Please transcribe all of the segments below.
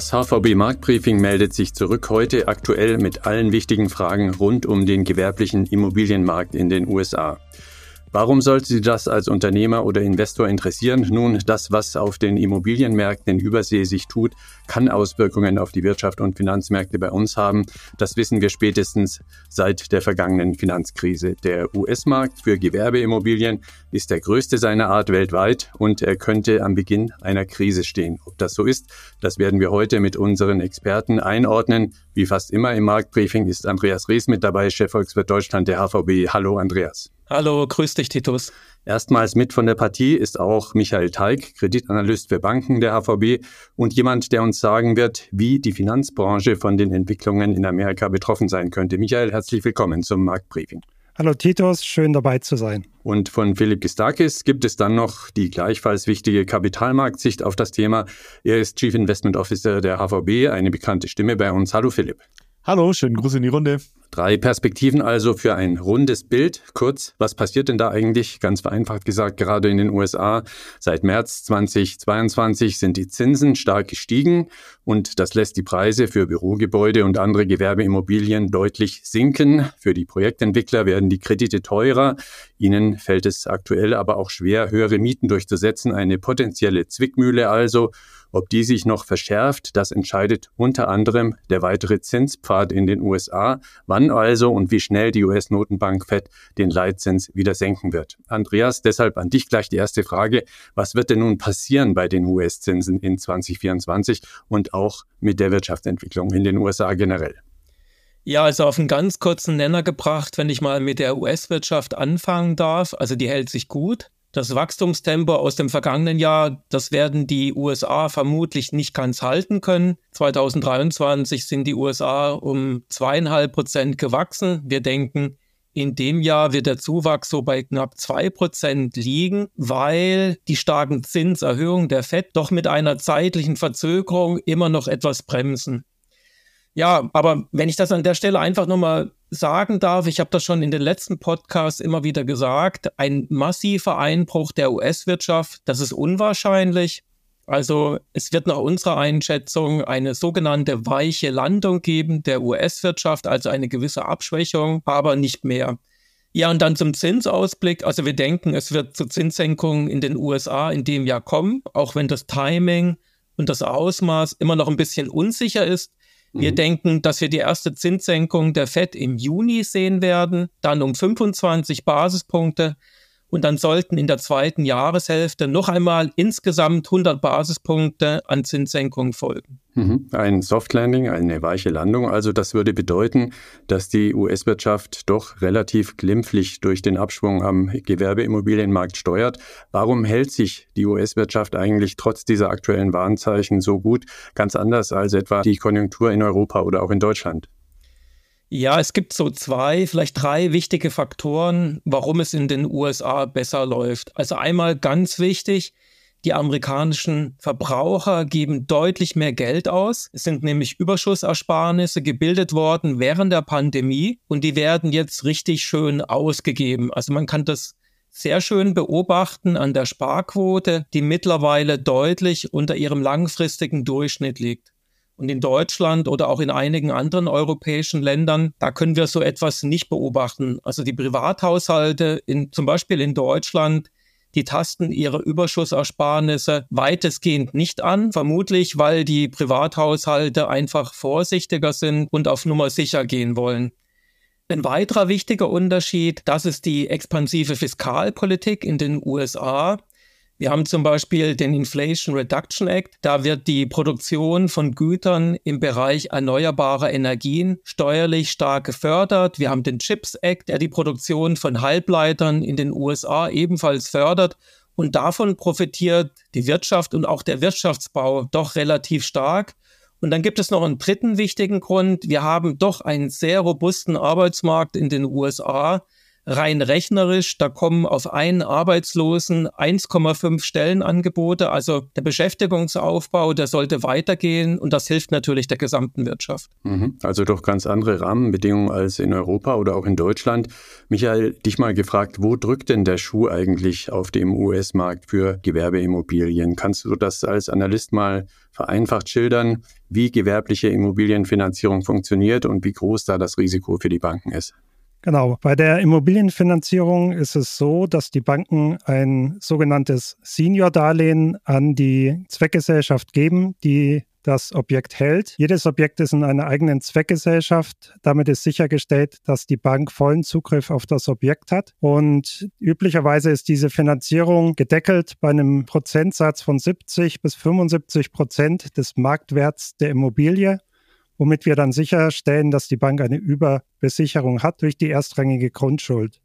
Das HVB Marktbriefing meldet sich zurück heute aktuell mit allen wichtigen Fragen rund um den gewerblichen Immobilienmarkt in den USA. Warum sollte Sie das als Unternehmer oder Investor interessieren? Nun, das, was auf den Immobilienmärkten in Übersee sich tut, kann Auswirkungen auf die Wirtschaft und Finanzmärkte bei uns haben. Das wissen wir spätestens seit der vergangenen Finanzkrise. Der US-Markt für Gewerbeimmobilien ist der größte seiner Art weltweit und er könnte am Beginn einer Krise stehen. Ob das so ist, das werden wir heute mit unseren Experten einordnen. Wie fast immer im Marktbriefing ist Andreas Rees mit dabei, Chefvolkswirt Deutschland der HVB. Hallo Andreas. Hallo, grüß dich, Titus. Erstmals mit von der Partie ist auch Michael Teig, Kreditanalyst für Banken der HVB und jemand, der uns sagen wird, wie die Finanzbranche von den Entwicklungen in Amerika betroffen sein könnte. Michael, herzlich willkommen zum Marktbriefing. Hallo Titus, schön dabei zu sein. Und von Philipp Gistakis gibt es dann noch die gleichfalls wichtige Kapitalmarktsicht auf das Thema. Er ist Chief Investment Officer der HVB, eine bekannte Stimme bei uns. Hallo Philipp. Hallo, schönen Gruß in die Runde. Drei Perspektiven also für ein rundes Bild. Kurz, was passiert denn da eigentlich? Ganz vereinfacht gesagt, gerade in den USA. Seit März 2022 sind die Zinsen stark gestiegen und das lässt die Preise für Bürogebäude und andere Gewerbeimmobilien deutlich sinken. Für die Projektentwickler werden die Kredite teurer. Ihnen fällt es aktuell aber auch schwer, höhere Mieten durchzusetzen. Eine potenzielle Zwickmühle also. Ob die sich noch verschärft, das entscheidet unter anderem der weitere Zinspfad in den USA, wann also und wie schnell die US-Notenbank Fed den Leitzins wieder senken wird. Andreas, deshalb an dich gleich die erste Frage. Was wird denn nun passieren bei den US-Zinsen in 2024 und auch mit der Wirtschaftsentwicklung in den USA generell? Ja, also auf einen ganz kurzen Nenner gebracht, wenn ich mal mit der US-Wirtschaft anfangen darf. Also die hält sich gut. Das Wachstumstempo aus dem vergangenen Jahr, das werden die USA vermutlich nicht ganz halten können. 2023 sind die USA um zweieinhalb Prozent gewachsen. Wir denken, in dem Jahr wird der Zuwachs so bei knapp zwei Prozent liegen, weil die starken Zinserhöhungen der FED doch mit einer zeitlichen Verzögerung immer noch etwas bremsen. Ja, aber wenn ich das an der Stelle einfach nochmal sagen darf, ich habe das schon in den letzten Podcasts immer wieder gesagt, ein massiver Einbruch der US-Wirtschaft, das ist unwahrscheinlich. Also es wird nach unserer Einschätzung eine sogenannte weiche Landung geben der US-Wirtschaft, also eine gewisse Abschwächung, aber nicht mehr. Ja, und dann zum Zinsausblick. Also wir denken, es wird zu Zinssenkungen in den USA in dem Jahr kommen, auch wenn das Timing und das Ausmaß immer noch ein bisschen unsicher ist. Wir mhm. denken, dass wir die erste Zinssenkung der FED im Juni sehen werden, dann um 25 Basispunkte und dann sollten in der zweiten Jahreshälfte noch einmal insgesamt 100 Basispunkte an Zinssenkungen folgen. Mhm. Ein Soft Landing, eine weiche Landung. Also das würde bedeuten, dass die US-Wirtschaft doch relativ glimpflich durch den Abschwung am Gewerbeimmobilienmarkt steuert. Warum hält sich die US-Wirtschaft eigentlich trotz dieser aktuellen Warnzeichen so gut? Ganz anders als etwa die Konjunktur in Europa oder auch in Deutschland. Ja, es gibt so zwei, vielleicht drei wichtige Faktoren, warum es in den USA besser läuft. Also einmal ganz wichtig, die amerikanischen Verbraucher geben deutlich mehr Geld aus. Es sind nämlich Überschussersparnisse gebildet worden während der Pandemie und die werden jetzt richtig schön ausgegeben. Also man kann das sehr schön beobachten an der Sparquote, die mittlerweile deutlich unter ihrem langfristigen Durchschnitt liegt. Und in Deutschland oder auch in einigen anderen europäischen Ländern, da können wir so etwas nicht beobachten. Also die Privathaushalte, in, zum Beispiel in Deutschland, die tasten ihre Überschussersparnisse weitestgehend nicht an, vermutlich weil die Privathaushalte einfach vorsichtiger sind und auf Nummer sicher gehen wollen. Ein weiterer wichtiger Unterschied, das ist die expansive Fiskalpolitik in den USA. Wir haben zum Beispiel den Inflation Reduction Act. Da wird die Produktion von Gütern im Bereich erneuerbarer Energien steuerlich stark gefördert. Wir haben den Chips Act, der die Produktion von Halbleitern in den USA ebenfalls fördert. Und davon profitiert die Wirtschaft und auch der Wirtschaftsbau doch relativ stark. Und dann gibt es noch einen dritten wichtigen Grund. Wir haben doch einen sehr robusten Arbeitsmarkt in den USA rein rechnerisch, da kommen auf einen Arbeitslosen 1,5 Stellenangebote. Also der Beschäftigungsaufbau, der sollte weitergehen und das hilft natürlich der gesamten Wirtschaft. Mhm. Also doch ganz andere Rahmenbedingungen als in Europa oder auch in Deutschland. Michael, dich mal gefragt, wo drückt denn der Schuh eigentlich auf dem US-Markt für Gewerbeimmobilien? Kannst du das als Analyst mal vereinfacht schildern, wie gewerbliche Immobilienfinanzierung funktioniert und wie groß da das Risiko für die Banken ist? Genau. Bei der Immobilienfinanzierung ist es so, dass die Banken ein sogenanntes Senior-Darlehen an die Zweckgesellschaft geben, die das Objekt hält. Jedes Objekt ist in einer eigenen Zweckgesellschaft. Damit ist sichergestellt, dass die Bank vollen Zugriff auf das Objekt hat. Und üblicherweise ist diese Finanzierung gedeckelt bei einem Prozentsatz von 70 bis 75 Prozent des Marktwerts der Immobilie womit wir dann sicherstellen, dass die Bank eine Überbesicherung hat durch die erstrangige Grundschuld.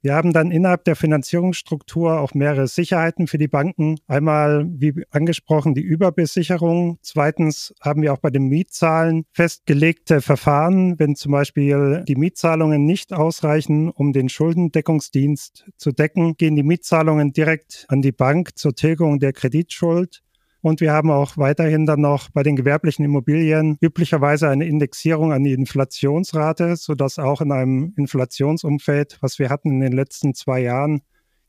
Wir haben dann innerhalb der Finanzierungsstruktur auch mehrere Sicherheiten für die Banken. Einmal, wie angesprochen, die Überbesicherung. Zweitens haben wir auch bei den Mietzahlen festgelegte Verfahren, wenn zum Beispiel die Mietzahlungen nicht ausreichen, um den Schuldendeckungsdienst zu decken, gehen die Mietzahlungen direkt an die Bank zur Tilgung der Kreditschuld. Und wir haben auch weiterhin dann noch bei den gewerblichen Immobilien üblicherweise eine Indexierung an die Inflationsrate, sodass auch in einem Inflationsumfeld, was wir hatten in den letzten zwei Jahren,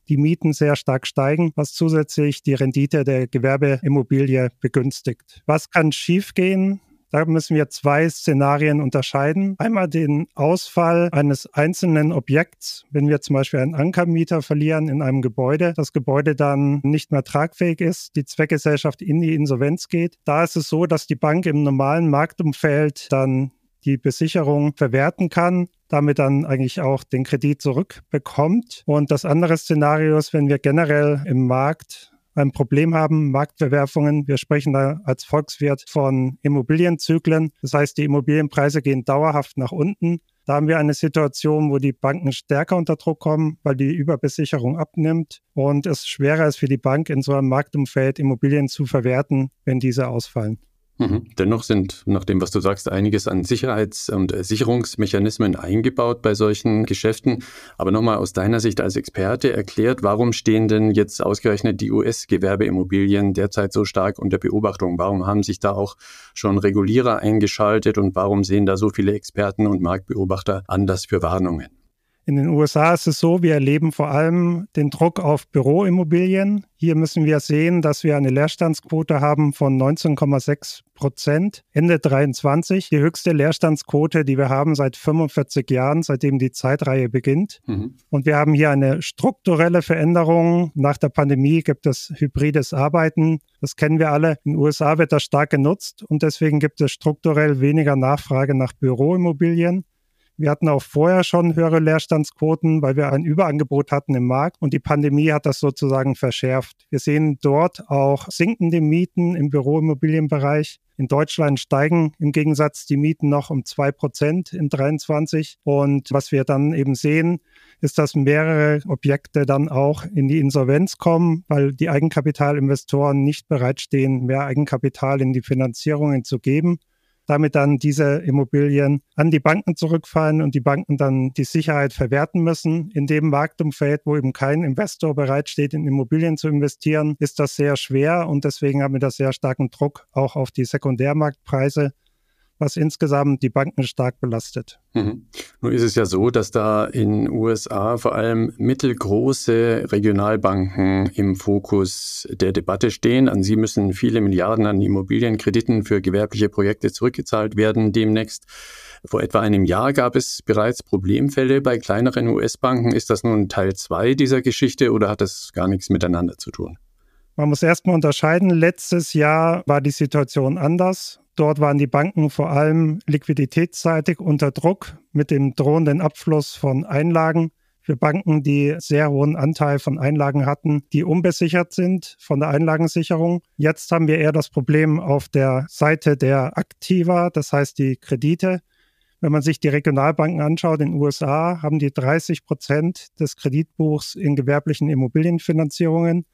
die Mieten sehr stark steigen, was zusätzlich die Rendite der Gewerbeimmobilie begünstigt. Was kann schiefgehen? Da müssen wir zwei Szenarien unterscheiden. Einmal den Ausfall eines einzelnen Objekts, wenn wir zum Beispiel einen Ankermieter verlieren in einem Gebäude, das Gebäude dann nicht mehr tragfähig ist, die Zweckgesellschaft in die Insolvenz geht. Da ist es so, dass die Bank im normalen Marktumfeld dann die Besicherung verwerten kann, damit dann eigentlich auch den Kredit zurückbekommt. Und das andere Szenario ist, wenn wir generell im Markt ein Problem haben, Marktverwerfungen. Wir sprechen da als Volkswirt von Immobilienzyklen. Das heißt, die Immobilienpreise gehen dauerhaft nach unten. Da haben wir eine Situation, wo die Banken stärker unter Druck kommen, weil die Überbesicherung abnimmt und es schwerer ist für die Bank in so einem Marktumfeld Immobilien zu verwerten, wenn diese ausfallen. Mhm. Dennoch sind, nach dem, was du sagst, einiges an Sicherheits- und Sicherungsmechanismen eingebaut bei solchen Geschäften. Aber nochmal aus deiner Sicht als Experte erklärt, warum stehen denn jetzt ausgerechnet die US-Gewerbeimmobilien derzeit so stark unter Beobachtung? Warum haben sich da auch schon Regulierer eingeschaltet und warum sehen da so viele Experten und Marktbeobachter anders für Warnungen? In den USA ist es so, wir erleben vor allem den Druck auf Büroimmobilien. Hier müssen wir sehen, dass wir eine Leerstandsquote haben von 19,6 Prozent Ende 23. Die höchste Leerstandsquote, die wir haben seit 45 Jahren, seitdem die Zeitreihe beginnt. Mhm. Und wir haben hier eine strukturelle Veränderung. Nach der Pandemie gibt es hybrides Arbeiten. Das kennen wir alle. In den USA wird das stark genutzt und deswegen gibt es strukturell weniger Nachfrage nach Büroimmobilien. Wir hatten auch vorher schon höhere Leerstandsquoten, weil wir ein Überangebot hatten im Markt und die Pandemie hat das sozusagen verschärft. Wir sehen dort auch sinkende Mieten im Büroimmobilienbereich. In Deutschland steigen im Gegensatz die Mieten noch um zwei Prozent in 23. Und was wir dann eben sehen, ist, dass mehrere Objekte dann auch in die Insolvenz kommen, weil die Eigenkapitalinvestoren nicht bereitstehen, mehr Eigenkapital in die Finanzierungen zu geben damit dann diese Immobilien an die Banken zurückfallen und die Banken dann die Sicherheit verwerten müssen. In dem Marktumfeld, wo eben kein Investor bereitsteht, in Immobilien zu investieren, ist das sehr schwer und deswegen haben wir da sehr starken Druck auch auf die Sekundärmarktpreise was insgesamt die Banken stark belastet. Mhm. Nun ist es ja so, dass da in den USA vor allem mittelgroße Regionalbanken im Fokus der Debatte stehen. An sie müssen viele Milliarden an Immobilienkrediten für gewerbliche Projekte zurückgezahlt werden demnächst. Vor etwa einem Jahr gab es bereits Problemfälle bei kleineren US-Banken. Ist das nun Teil zwei dieser Geschichte oder hat das gar nichts miteinander zu tun? Man muss erstmal unterscheiden. Letztes Jahr war die Situation anders. Dort waren die Banken vor allem liquiditätsseitig unter Druck mit dem drohenden Abfluss von Einlagen. Für Banken, die sehr hohen Anteil von Einlagen hatten, die unbesichert sind von der Einlagensicherung. Jetzt haben wir eher das Problem auf der Seite der Aktiva, das heißt die Kredite. Wenn man sich die Regionalbanken anschaut in den USA, haben die 30 Prozent des Kreditbuchs in gewerblichen Immobilienfinanzierungen.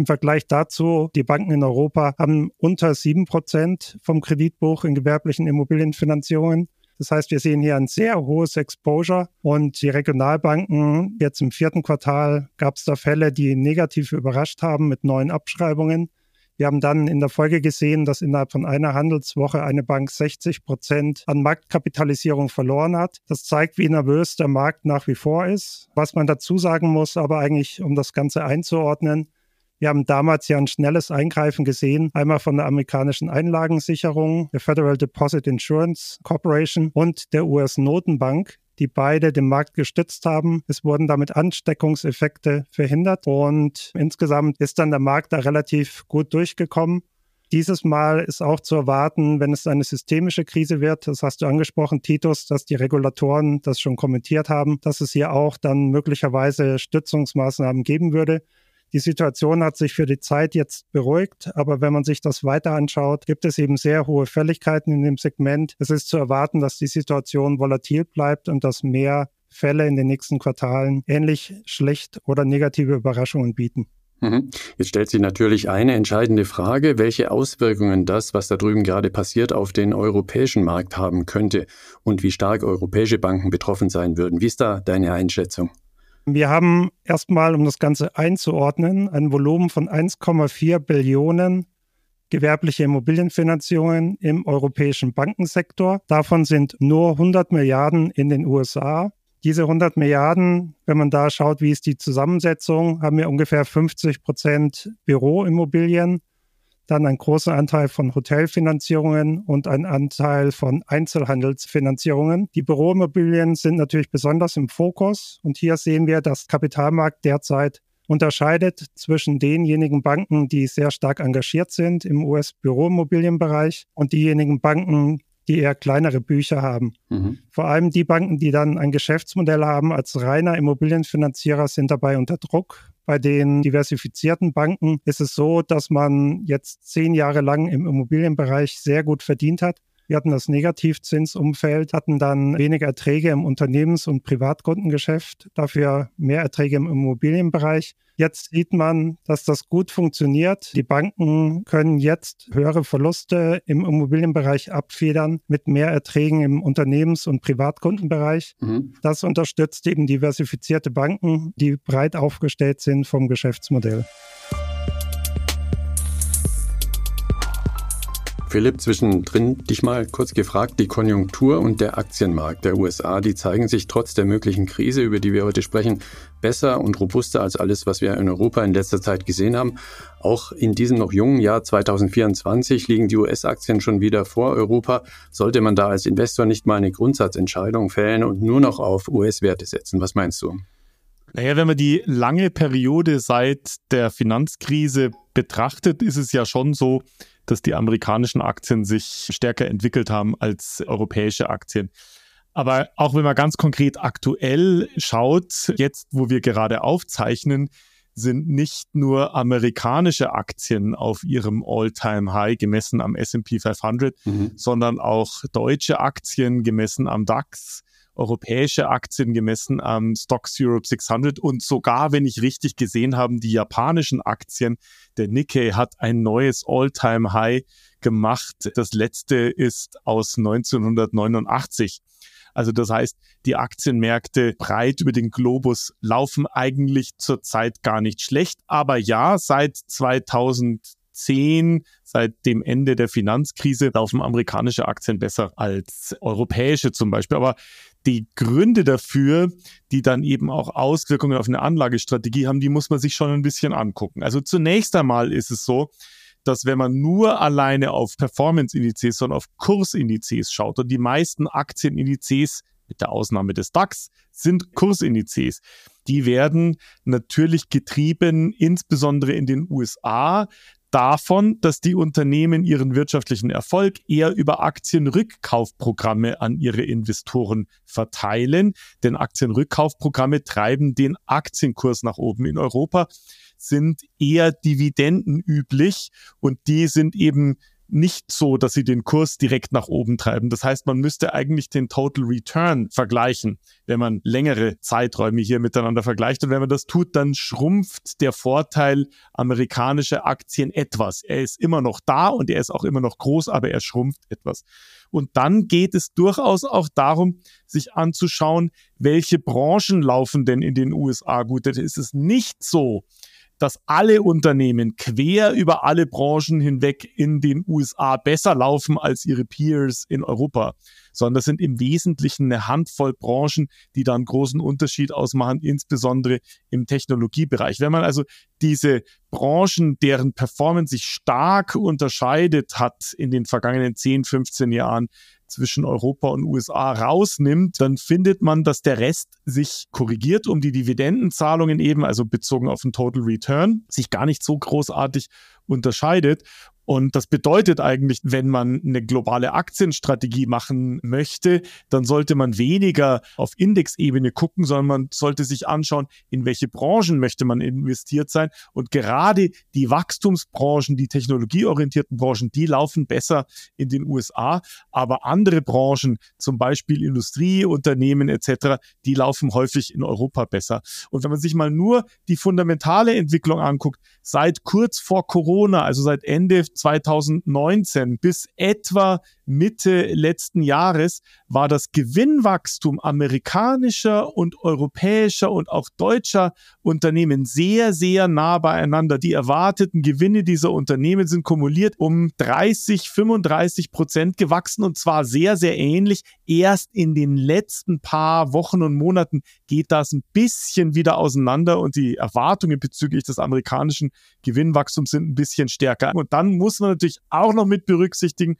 Im Vergleich dazu, die Banken in Europa haben unter sieben Prozent vom Kreditbuch in gewerblichen Immobilienfinanzierungen. Das heißt, wir sehen hier ein sehr hohes Exposure und die Regionalbanken, jetzt im vierten Quartal gab es da Fälle, die negativ überrascht haben mit neuen Abschreibungen. Wir haben dann in der Folge gesehen, dass innerhalb von einer Handelswoche eine Bank 60 Prozent an Marktkapitalisierung verloren hat. Das zeigt, wie nervös der Markt nach wie vor ist. Was man dazu sagen muss, aber eigentlich, um das Ganze einzuordnen, wir haben damals ja ein schnelles Eingreifen gesehen, einmal von der amerikanischen Einlagensicherung, der Federal Deposit Insurance Corporation und der US-Notenbank, die beide den Markt gestützt haben. Es wurden damit Ansteckungseffekte verhindert und insgesamt ist dann der Markt da relativ gut durchgekommen. Dieses Mal ist auch zu erwarten, wenn es eine systemische Krise wird, das hast du angesprochen, Titus, dass die Regulatoren das schon kommentiert haben, dass es hier auch dann möglicherweise Stützungsmaßnahmen geben würde. Die Situation hat sich für die Zeit jetzt beruhigt, aber wenn man sich das weiter anschaut, gibt es eben sehr hohe Fälligkeiten in dem Segment. Es ist zu erwarten, dass die Situation volatil bleibt und dass mehr Fälle in den nächsten Quartalen ähnlich schlecht oder negative Überraschungen bieten. Mhm. Jetzt stellt sich natürlich eine entscheidende Frage, welche Auswirkungen das, was da drüben gerade passiert, auf den europäischen Markt haben könnte und wie stark europäische Banken betroffen sein würden. Wie ist da deine Einschätzung? Wir haben erstmal, um das Ganze einzuordnen, ein Volumen von 1,4 Billionen gewerbliche Immobilienfinanzierungen im europäischen Bankensektor. Davon sind nur 100 Milliarden in den USA. Diese 100 Milliarden, wenn man da schaut, wie ist die Zusammensetzung, haben wir ungefähr 50 Prozent Büroimmobilien, dann ein großer Anteil von Hotelfinanzierungen und ein Anteil von Einzelhandelsfinanzierungen. Die Büroimmobilien sind natürlich besonders im Fokus und hier sehen wir, dass Kapitalmarkt derzeit unterscheidet zwischen denjenigen Banken, die sehr stark engagiert sind im US-Büroimmobilienbereich und diejenigen Banken, die eher kleinere Bücher haben. Mhm. Vor allem die Banken, die dann ein Geschäftsmodell haben als reiner Immobilienfinanzierer, sind dabei unter Druck. Bei den diversifizierten Banken ist es so, dass man jetzt zehn Jahre lang im Immobilienbereich sehr gut verdient hat. Wir hatten das Negativzinsumfeld, hatten dann weniger Erträge im Unternehmens- und Privatkundengeschäft, dafür mehr Erträge im Immobilienbereich. Jetzt sieht man, dass das gut funktioniert. Die Banken können jetzt höhere Verluste im Immobilienbereich abfedern mit mehr Erträgen im Unternehmens- und Privatkundenbereich. Mhm. Das unterstützt eben diversifizierte Banken, die breit aufgestellt sind vom Geschäftsmodell. Philipp, zwischendrin dich mal kurz gefragt, die Konjunktur und der Aktienmarkt der USA, die zeigen sich trotz der möglichen Krise, über die wir heute sprechen, besser und robuster als alles, was wir in Europa in letzter Zeit gesehen haben. Auch in diesem noch jungen Jahr 2024 liegen die US-Aktien schon wieder vor Europa. Sollte man da als Investor nicht mal eine Grundsatzentscheidung fällen und nur noch auf US-Werte setzen? Was meinst du? Naja, wenn man die lange Periode seit der Finanzkrise betrachtet, ist es ja schon so, dass die amerikanischen Aktien sich stärker entwickelt haben als europäische Aktien. Aber auch wenn man ganz konkret aktuell schaut, jetzt wo wir gerade aufzeichnen, sind nicht nur amerikanische Aktien auf ihrem All-Time-High gemessen am SP 500, mhm. sondern auch deutsche Aktien gemessen am DAX, europäische Aktien gemessen am Stocks Europe 600 und sogar, wenn ich richtig gesehen habe, die japanischen Aktien. Der Nikkei hat ein neues All-Time-High gemacht. Das letzte ist aus 1989. Also das heißt, die Aktienmärkte breit über den Globus laufen eigentlich zurzeit gar nicht schlecht. Aber ja, seit 2010, seit dem Ende der Finanzkrise, laufen amerikanische Aktien besser als europäische zum Beispiel. Aber die Gründe dafür, die dann eben auch Auswirkungen auf eine Anlagestrategie haben, die muss man sich schon ein bisschen angucken. Also zunächst einmal ist es so, dass wenn man nur alleine auf Performance-Indizes, sondern auf Kursindizes schaut und die meisten Aktienindizes mit der Ausnahme des DAX, sind Kursindizes. Die werden natürlich getrieben, insbesondere in den USA, davon, dass die Unternehmen ihren wirtschaftlichen Erfolg eher über Aktienrückkaufprogramme an ihre Investoren verteilen. Denn Aktienrückkaufprogramme treiben den Aktienkurs nach oben. In Europa sind eher Dividenden üblich und die sind eben nicht so, dass sie den Kurs direkt nach oben treiben. Das heißt, man müsste eigentlich den Total Return vergleichen, wenn man längere Zeiträume hier miteinander vergleicht. Und wenn man das tut, dann schrumpft der Vorteil amerikanischer Aktien etwas. Er ist immer noch da und er ist auch immer noch groß, aber er schrumpft etwas. Und dann geht es durchaus auch darum, sich anzuschauen, welche Branchen laufen denn in den USA gut. Denn es ist nicht so, dass alle Unternehmen quer über alle Branchen hinweg in den USA besser laufen als ihre Peers in Europa, sondern das sind im Wesentlichen eine Handvoll Branchen, die da einen großen Unterschied ausmachen, insbesondere im Technologiebereich. Wenn man also diese Branchen, deren Performance sich stark unterscheidet hat in den vergangenen 10, 15 Jahren, zwischen Europa und USA rausnimmt, dann findet man, dass der Rest sich korrigiert um die Dividendenzahlungen eben, also bezogen auf den Total Return, sich gar nicht so großartig unterscheidet. Und das bedeutet eigentlich, wenn man eine globale Aktienstrategie machen möchte, dann sollte man weniger auf Indexebene gucken, sondern man sollte sich anschauen, in welche Branchen möchte man investiert sein. Und gerade die Wachstumsbranchen, die technologieorientierten Branchen, die laufen besser in den USA. Aber andere Branchen, zum Beispiel Industrieunternehmen etc., die laufen häufig in Europa besser. Und wenn man sich mal nur die fundamentale Entwicklung anguckt, seit kurz vor Corona, also seit Ende 2019 bis etwa Mitte letzten Jahres war das Gewinnwachstum amerikanischer und europäischer und auch deutscher Unternehmen sehr, sehr nah beieinander. Die erwarteten Gewinne dieser Unternehmen sind kumuliert um 30, 35 Prozent gewachsen und zwar sehr, sehr ähnlich. Erst in den letzten paar Wochen und Monaten geht das ein bisschen wieder auseinander und die Erwartungen bezüglich des amerikanischen Gewinnwachstums sind ein bisschen stärker. Und dann muss man natürlich auch noch mit berücksichtigen,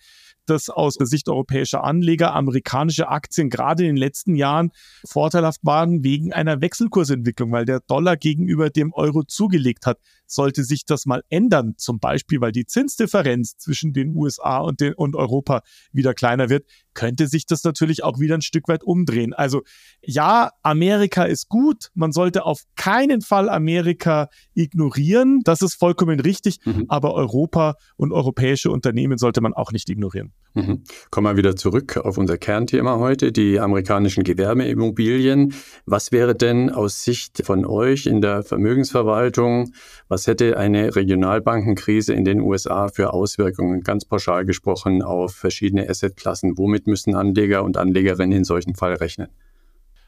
dass aus der Sicht europäischer Anleger amerikanische Aktien gerade in den letzten Jahren vorteilhaft waren wegen einer Wechselkursentwicklung, weil der Dollar gegenüber dem Euro zugelegt hat. Sollte sich das mal ändern, zum Beispiel weil die Zinsdifferenz zwischen den USA und, den, und Europa wieder kleiner wird, könnte sich das natürlich auch wieder ein Stück weit umdrehen. Also ja, Amerika ist gut. Man sollte auf keinen Fall Amerika ignorieren. Das ist vollkommen richtig. Mhm. Aber Europa und europäische Unternehmen sollte man auch nicht ignorieren. Mhm. Kommen wir wieder zurück auf unser Kernthema heute, die amerikanischen Gewerbeimmobilien. Was wäre denn aus Sicht von euch in der Vermögensverwaltung, was hätte eine Regionalbankenkrise in den USA für Auswirkungen, ganz pauschal gesprochen, auf verschiedene Assetklassen? Womit müssen Anleger und Anlegerinnen in solchen Fall rechnen?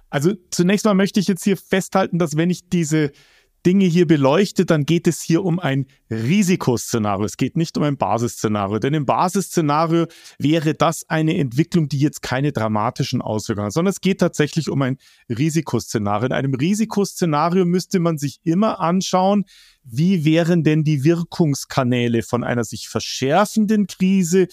Also zunächst mal möchte ich jetzt hier festhalten, dass wenn ich diese Dinge hier beleuchtet, dann geht es hier um ein Risikoszenario. Es geht nicht um ein Basisszenario. Denn im Basisszenario wäre das eine Entwicklung, die jetzt keine dramatischen Auswirkungen hat, sondern es geht tatsächlich um ein Risikoszenario. In einem Risikoszenario müsste man sich immer anschauen, wie wären denn die Wirkungskanäle von einer sich verschärfenden Krise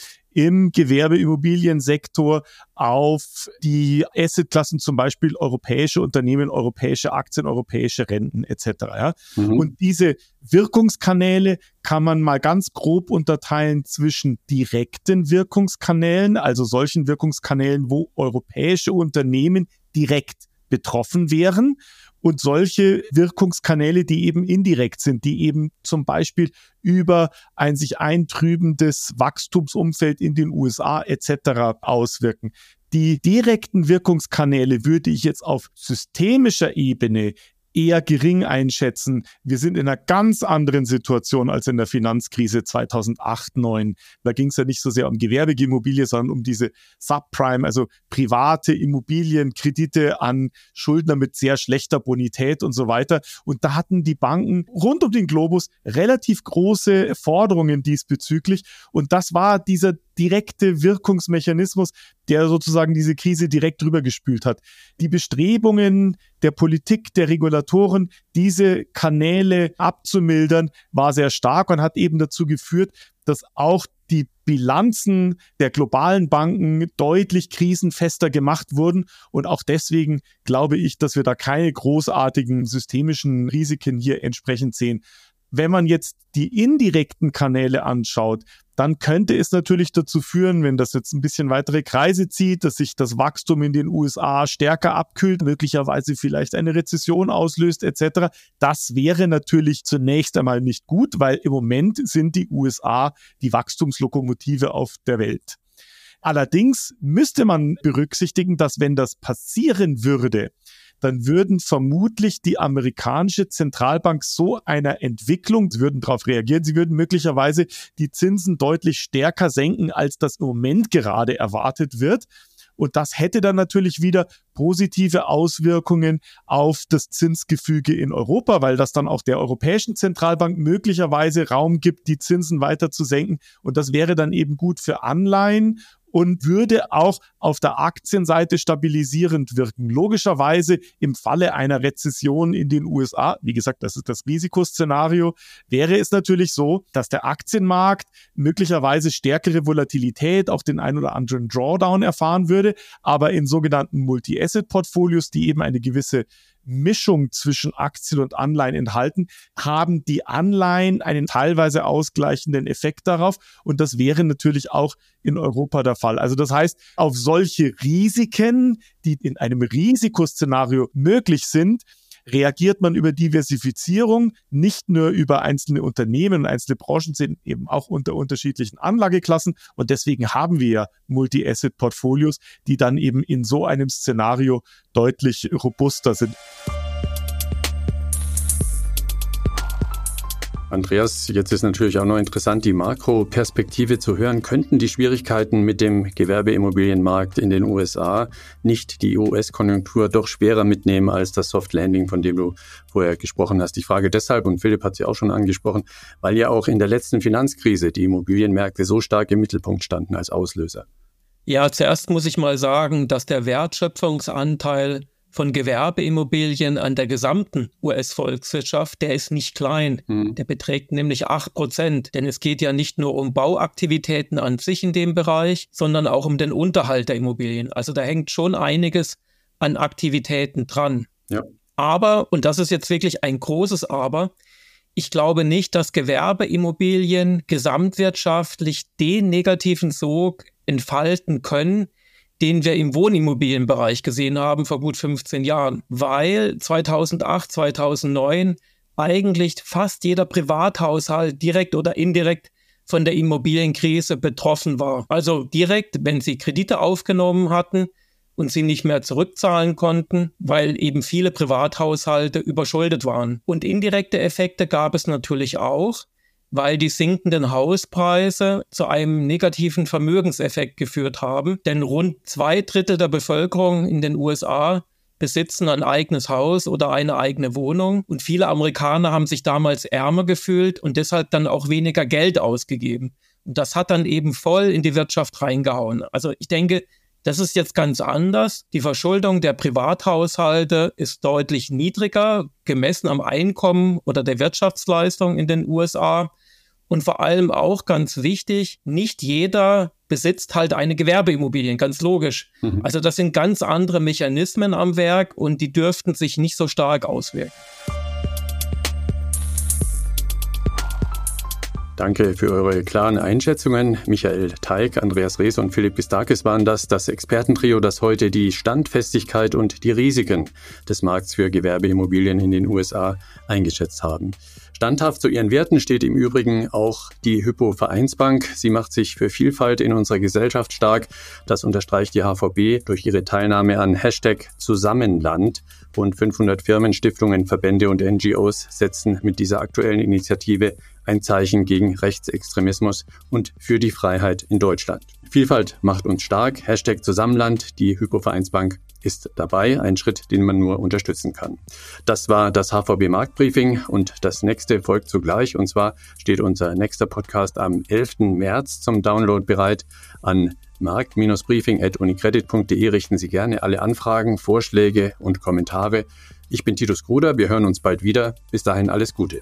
im Gewerbeimmobiliensektor auf die Assetklassen, zum Beispiel europäische Unternehmen, europäische Aktien, europäische Renten etc. Ja? Mhm. Und diese Wirkungskanäle kann man mal ganz grob unterteilen zwischen direkten Wirkungskanälen, also solchen Wirkungskanälen, wo europäische Unternehmen direkt betroffen wären und solche Wirkungskanäle, die eben indirekt sind, die eben zum Beispiel über ein sich eintrübendes Wachstumsumfeld in den USA etc. auswirken. Die direkten Wirkungskanäle würde ich jetzt auf systemischer Ebene eher gering einschätzen. Wir sind in einer ganz anderen Situation als in der Finanzkrise 2008, 2009. Da ging es ja nicht so sehr um Gewerbeimmobilie, sondern um diese Subprime, also private Immobilienkredite an Schuldner mit sehr schlechter Bonität und so weiter. Und da hatten die Banken rund um den Globus relativ große Forderungen diesbezüglich. Und das war dieser direkte Wirkungsmechanismus, der sozusagen diese Krise direkt drüber gespült hat. Die Bestrebungen der Politik, der Regulatoren, diese Kanäle abzumildern, war sehr stark und hat eben dazu geführt, dass auch die Bilanzen der globalen Banken deutlich krisenfester gemacht wurden. Und auch deswegen glaube ich, dass wir da keine großartigen systemischen Risiken hier entsprechend sehen. Wenn man jetzt die indirekten Kanäle anschaut, dann könnte es natürlich dazu führen, wenn das jetzt ein bisschen weitere Kreise zieht, dass sich das Wachstum in den USA stärker abkühlt, möglicherweise vielleicht eine Rezession auslöst etc. Das wäre natürlich zunächst einmal nicht gut, weil im Moment sind die USA die Wachstumslokomotive auf der Welt. Allerdings müsste man berücksichtigen, dass wenn das passieren würde, dann würden vermutlich die amerikanische Zentralbank so einer Entwicklung, sie würden darauf reagieren, sie würden möglicherweise die Zinsen deutlich stärker senken, als das im Moment gerade erwartet wird. Und das hätte dann natürlich wieder positive Auswirkungen auf das Zinsgefüge in Europa, weil das dann auch der Europäischen Zentralbank möglicherweise Raum gibt, die Zinsen weiter zu senken. Und das wäre dann eben gut für Anleihen und würde auch auf der Aktienseite stabilisierend wirken. Logischerweise im Falle einer Rezession in den USA, wie gesagt, das ist das Risikoszenario, wäre es natürlich so, dass der Aktienmarkt möglicherweise stärkere Volatilität, auch den ein oder anderen Drawdown erfahren würde, aber in sogenannten Multi-Asset-Portfolios, die eben eine gewisse Mischung zwischen Aktien und Anleihen enthalten, haben die Anleihen einen teilweise ausgleichenden Effekt darauf. Und das wäre natürlich auch in Europa der Fall. Also das heißt, auf solche Risiken, die in einem Risikoszenario möglich sind, reagiert man über Diversifizierung, nicht nur über einzelne Unternehmen und einzelne Branchen, sind eben auch unter unterschiedlichen Anlageklassen. Und deswegen haben wir ja Multi-Asset-Portfolios, die dann eben in so einem Szenario deutlich robuster sind. Andreas, jetzt ist natürlich auch noch interessant, die Makroperspektive zu hören. Könnten die Schwierigkeiten mit dem Gewerbeimmobilienmarkt in den USA nicht die US-Konjunktur doch schwerer mitnehmen als das Soft Landing, von dem du vorher gesprochen hast? Ich frage deshalb, und Philipp hat sie auch schon angesprochen, weil ja auch in der letzten Finanzkrise die Immobilienmärkte so stark im Mittelpunkt standen als Auslöser. Ja, zuerst muss ich mal sagen, dass der Wertschöpfungsanteil von Gewerbeimmobilien an der gesamten US-Volkswirtschaft, der ist nicht klein. Mhm. Der beträgt nämlich acht Prozent. Denn es geht ja nicht nur um Bauaktivitäten an sich in dem Bereich, sondern auch um den Unterhalt der Immobilien. Also da hängt schon einiges an Aktivitäten dran. Ja. Aber, und das ist jetzt wirklich ein großes Aber, ich glaube nicht, dass Gewerbeimmobilien gesamtwirtschaftlich den negativen Sog entfalten können, den wir im Wohnimmobilienbereich gesehen haben vor gut 15 Jahren, weil 2008, 2009 eigentlich fast jeder Privathaushalt direkt oder indirekt von der Immobilienkrise betroffen war. Also direkt, wenn sie Kredite aufgenommen hatten und sie nicht mehr zurückzahlen konnten, weil eben viele Privathaushalte überschuldet waren. Und indirekte Effekte gab es natürlich auch weil die sinkenden Hauspreise zu einem negativen Vermögenseffekt geführt haben. Denn rund zwei Drittel der Bevölkerung in den USA besitzen ein eigenes Haus oder eine eigene Wohnung. Und viele Amerikaner haben sich damals ärmer gefühlt und deshalb dann auch weniger Geld ausgegeben. Und das hat dann eben voll in die Wirtschaft reingehauen. Also ich denke, das ist jetzt ganz anders. Die Verschuldung der Privathaushalte ist deutlich niedriger, gemessen am Einkommen oder der Wirtschaftsleistung in den USA. Und vor allem auch ganz wichtig, nicht jeder besitzt halt eine Gewerbeimmobilien, ganz logisch. Mhm. Also das sind ganz andere Mechanismen am Werk und die dürften sich nicht so stark auswirken. Danke für eure klaren Einschätzungen. Michael Teig, Andreas Rees und Philipp Gistakis waren das, das Expertentrio, das heute die Standfestigkeit und die Risiken des Markts für Gewerbeimmobilien in den USA eingeschätzt haben. Standhaft zu ihren Werten steht im Übrigen auch die Hypo Vereinsbank. Sie macht sich für Vielfalt in unserer Gesellschaft stark. Das unterstreicht die HVB durch ihre Teilnahme an Hashtag Zusammenland. Rund 500 Firmen, Stiftungen, Verbände und NGOs setzen mit dieser aktuellen Initiative ein Zeichen gegen Rechtsextremismus und für die Freiheit in Deutschland. Vielfalt macht uns stark. Hashtag Zusammenland. Die Hypovereinsbank ist dabei. Ein Schritt, den man nur unterstützen kann. Das war das HVB Marktbriefing und das nächste folgt zugleich. Und zwar steht unser nächster Podcast am 11. März zum Download bereit. An markt-briefing.unicredit.de richten Sie gerne alle Anfragen, Vorschläge und Kommentare. Ich bin Titus Gruder. Wir hören uns bald wieder. Bis dahin alles Gute.